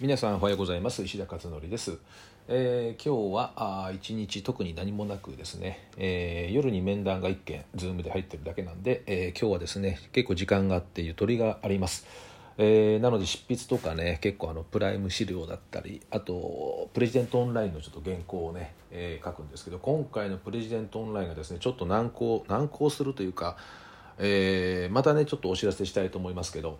皆さんおはようございます。石田勝紀です、えー今日はあ一日特に何もなくですね、えー夜に面談が1件ズームで入ってるだけなんで、えー今日はですね結構時間があってゆとりがあります。えなので執筆とかね結構あのプライム資料だったりあとプレジデントオンラインのちょっと原稿をね、え書くんですけど今回のプレジデントオンラインがですねちょっと難航難航するというか、えまたねちょっとお知らせしたいと思いますけど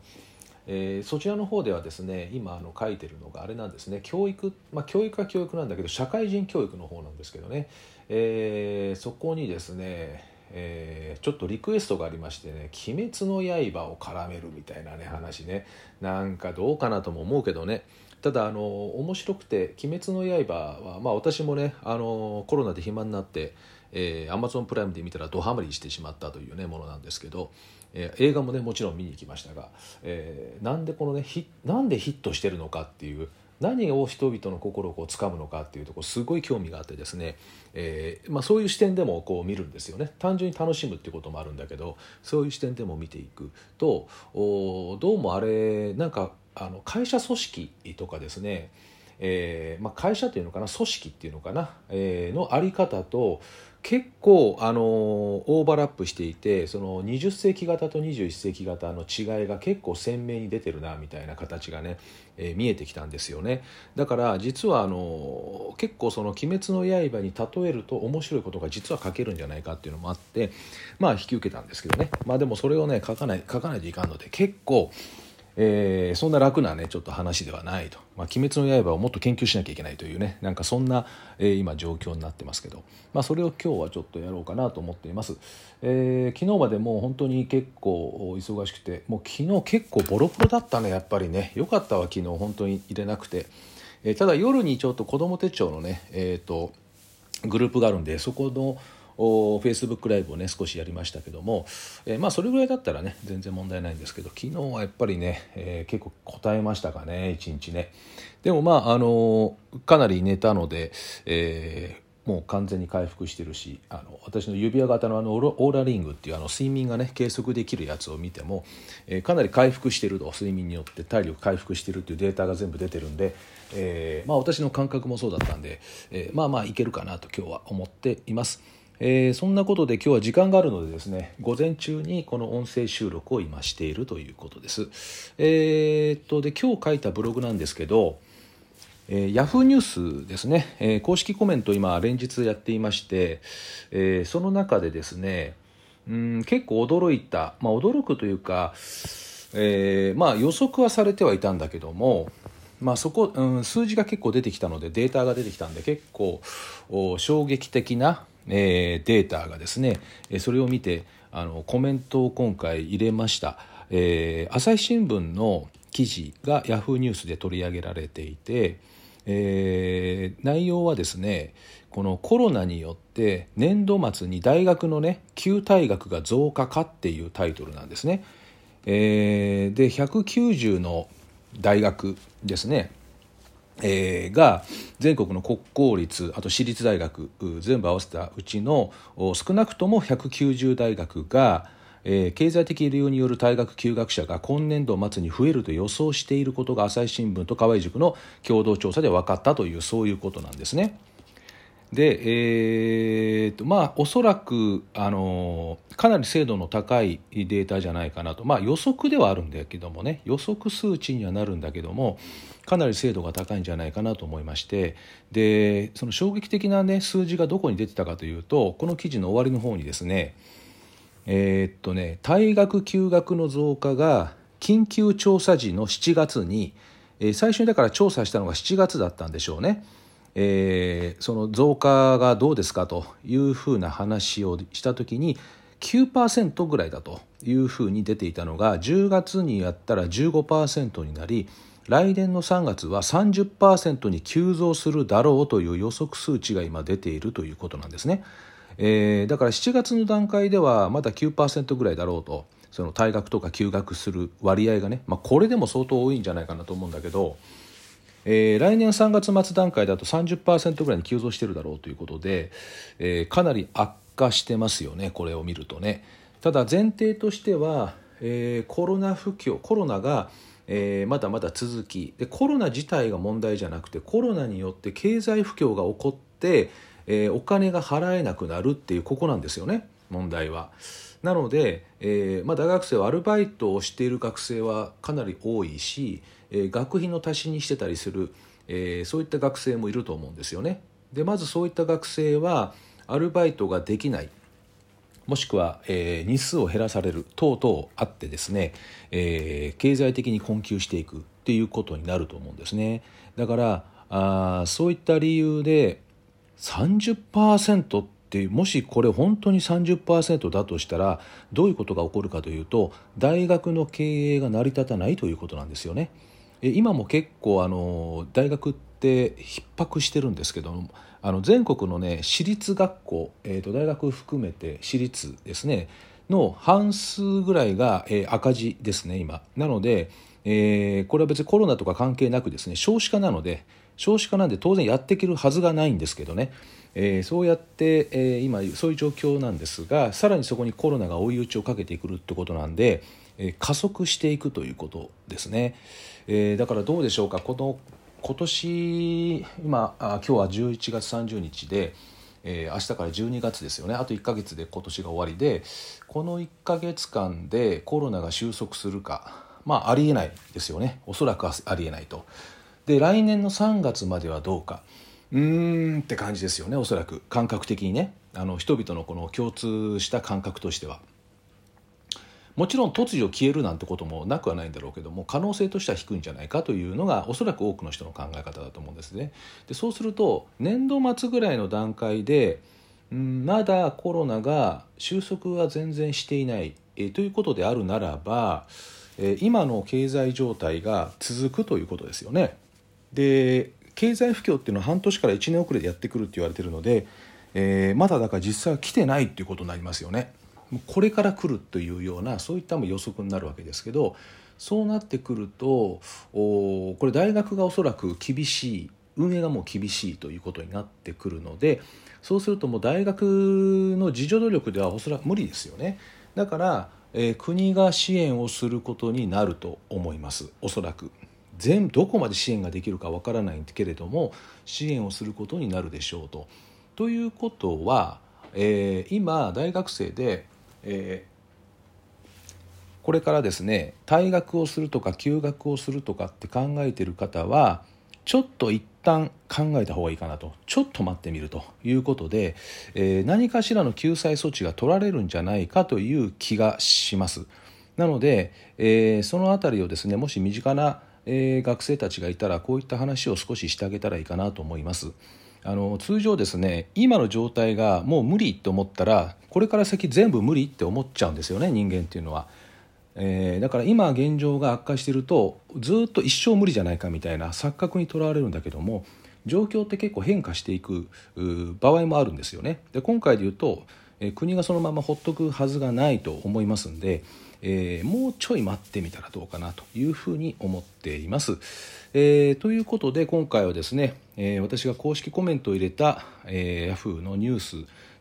えーそちらの方ではですね今あの書いてるのがあれなんですね。教育、まあ、教育は教育なんだけど社会人教育の方なんですけどね、えーそこにですね、えーちょっとリクエストがありましてね「鬼滅の刃」を絡めるみたいなね話ね。なんかどうかなとも思うけどね。ただあの面白くて「鬼滅の刃は」まあ私もねあのコロナで暇になってえー、Amazon プライムで見たらドハマりしてしまったというねものなんですけど、えー映画もねもちろん見に行きましたが、えーなんでこのねヒなんでヒットしてるのかっていう何を人々の心をこう掴むのかっていうとこすごい興味があってですね、えーまあ、そういう視点でもこう見るんですよね。単純に楽しむっていうこともあるんだけどそういう視点でも見ていくとおどうもあれなんかあの会社組織とかですねえーまあ、会社というのかな組織っていうのかな、えーのあり方と結構、あのオーバーラップしていてその20世紀型と21世紀型の違いが結構鮮明に出てるなみたいな形がね、えー見えてきたんですよね。だから実はあの結構その「鬼滅の刃」に例えると面白いことが実は書けるんじゃないかっていうのもあってまあ引き受けたんですけどね。まあでもそれをね書かない書かないといかんので結構えーそんな楽なねちょっと話ではないと「まあ、鬼滅の刃」をもっと研究しなきゃいけないというね。なんかそんな、えー今状況になってますけど、まあ、それを今日はちょっとやろうかなと思っています、えー昨日までもう本当に結構忙しくてもう昨日結構ボロボロだったねやっぱりね。よかったわ昨日本当に入れなくて、えただ夜にちょっと子ども手帳のねえっ、とグループがあるんでそこのフェイスブックライブをね少しやりましたけども、えーまあそれぐらいだったらね全然問題ないんですけど昨日はやっぱりね、えー結構答えましたかね一日ねでもまああのかなり寝たので、えーもう完全に回復してるしあの私の指輪型のあのオーラリングっていうあの睡眠がね計測できるやつを見ても、えーかなり回復してると睡眠によって体力回復してるっていうデータが全部出てるんで、えーまあ、私の感覚もそうだったんで、えーまあまあいけるかなと今日は思っています。えーそんなことで今日は時間があるのでですね午前中にこの音声収録を今しているということです。えーっとで今日書いたブログなんですけどえー、ヤフーニュースですね、えー公式コメント今連日やっていまして、えーその中でですねうん結構驚いた、まあ、驚くというか、えーまあ、予測はされてはいたんだけども、まあ、そこ、うん、数字が結構出てきたのでデータが出てきたんで結構衝撃的な、えーデータがですねえーそれを見てあのコメントを今回入れました、えー朝日新聞の記事がヤフーニュースで取り上げられていて、えー内容はですねこのコロナによって年度末に大学のね休退学が増加かっていうタイトルなんですね。えーで190の大学ですねえーが全国の国公立あと私立大学全部合わせたうちの少なくとも190大学が、えー経済的理由による退学休学者が今年度末に増えると予想していることが朝日新聞と河合塾の共同調査で分かったというそういうことなんですね。で、えーとまあ、おそらく、あのかなり精度の高いデータじゃないかなと、まあ、予測ではあるんだけどもね。予測数値にはなるんだけどもかなり精度が高いんじゃないかなと思いまして。でその衝撃的な、ね、数字がどこに出てたかというとこの記事の終わりの方にですねえーっとね退学休学の増加が緊急調査時の7月に、え最初にだから調査したのが7月だったんでしょうね。えーその増加がどうですかというふうな話をした時に9%ぐらいだというふうに出ていたのが10月にやったら15%になり来年の3月は30%に急増するだろうという予測数値が今出ているということなんですね。えーだから7月の段階ではまだ9%ぐらいだろうとその退学とか休学する割合がね、まあ、これでも相当多いんじゃないかなと思うんだけど、えー来年3月末段階だと30%ぐらいに急増してるだろうということで、えーかなり悪化してますよねこれを見るとね。ただ前提としては、えーコロナ不況コロナがえー、まだまだ続きでコロナ自体が問題じゃなくてコロナによって経済不況が起こって、えー、お金が払えなくなるっていうここなんですよね問題は。なので、えーまあ、大学生はアルバイトをしている学生はかなり多いし、え、学費の足しにしてたりする、え、そういった学生もいると思うんですよね。でまずそういった学生はアルバイトができないもしくは、え、日数を減らされる等々あってですね、え、経済的に困窮していくっていうことになると思うんですねだからあそういった理由で30%ってもしこれ本当に30%だとしたらどういうことが起こるかというと大学の経営が成り立たないということなんですよね。今も結構あの大学って逼迫してるんですけどあの全国のね私立学校、えー、と大学含めて私立ですねの半数ぐらいが、えー、赤字ですね今。なので、えー、これは別にコロナとか関係なくですね少子化なので少子化なんで当然やっていけるはずがないんですけどね、えー、そうやって、えー、今そういう状況なんですがさらにそこにコロナが追い打ちをかけてくるってことなんで、え、加速していくということですね。え、だからどうでしょうか？この今年今あ今日は11月30日で、えー、明日から12月ですよねあと1か月で今年が終わりでこの1か月間でコロナが収束するかまあありえないですよねおそらくありえないと。で来年の3月まではどうかうーんって感じですよねおそらく感覚的にねあの人々のこの共通した感覚としては。もちろん突如消えるなんてこともなくはないんだろうけども可能性としては低いんじゃないかというのがおそらく多くの人の考え方だと思うんですね。でそうすると年度末ぐらいの段階でまだコロナが収束は全然していない、えということであるならば、え今の経済状態が続くということですよね。で経済不況っていうのは半年から1年遅れでやってくるって言われてるので、えー、まだだから実際は来てないっていうことになりますよね。これから来るというようなそういったも予測になるわけですけどそうなってくるとこれ大学がおそらく厳しい運営がもう厳しいということになってくるのでそうするともう大学の自助努力ではおそらく無理ですよね。だから、えー、国が支援をすることになると思います。おそらく。全どこまで支援ができるかわからないけれども支援をすることになるでしょうと。ということは、えー、今大学生でえー、これからですね退学をするとか休学をするとかって考えてる方はちょっと一旦考えた方がいいかなとちょっと待ってみるということで、えー、何かしらの救済措置が取られるんじゃないかという気がします。なので、えー、その辺りをですねもし身近な、えー、学生たちがいたらこういった話を少ししてあげたらいいかなと思います。あの通常ですね今の状態がもう無理と思ったらこれから先全部無理って思っちゃうんですよね人間っていうのは。えー、だから今現状が悪化してるとずっと一生無理じゃないかみたいな錯覚にとらわれるんだけども状況って結構変化していく場合もあるんですよね。で今回で言うと、えー、国がそのままほっとくはずがないと思いますんで、えー、もうちょい待ってみたらどうかなというふうに思っています。えー、ということで今回はですね、えー、私が公式コメントを入れた、えー、Yahoo のニュース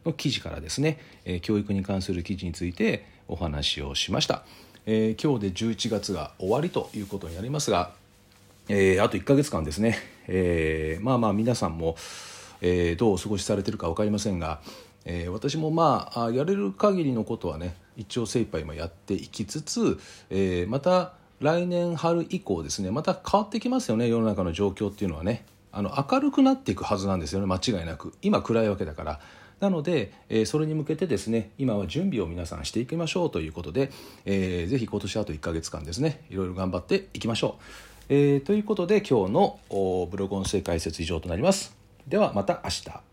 の記事からですね、え、教育に関する記事についてお話をしました、え、今日で11月が終わりということになりますが、え、あと1ヶ月間ですね、え、まあまあ皆さんも、え、どうお過ごしされてるか分かりませんが、えー、私もまあやれる限りのことはね一応精一杯今やっていきつつ、えー、また来年春以降ですねまた変わってきますよね世の中の状況っていうのはね。あの明るくなっていくはずなんですよね間違いなく。今暗いわけだから。なので、えー、それに向けてですね今は準備を皆さんしていきましょうということで、えー、ぜひ今年あと1ヶ月間ですねいろいろ頑張っていきましょう、えー、ということで今日のブログ音声解説以上となります。ではまた明日。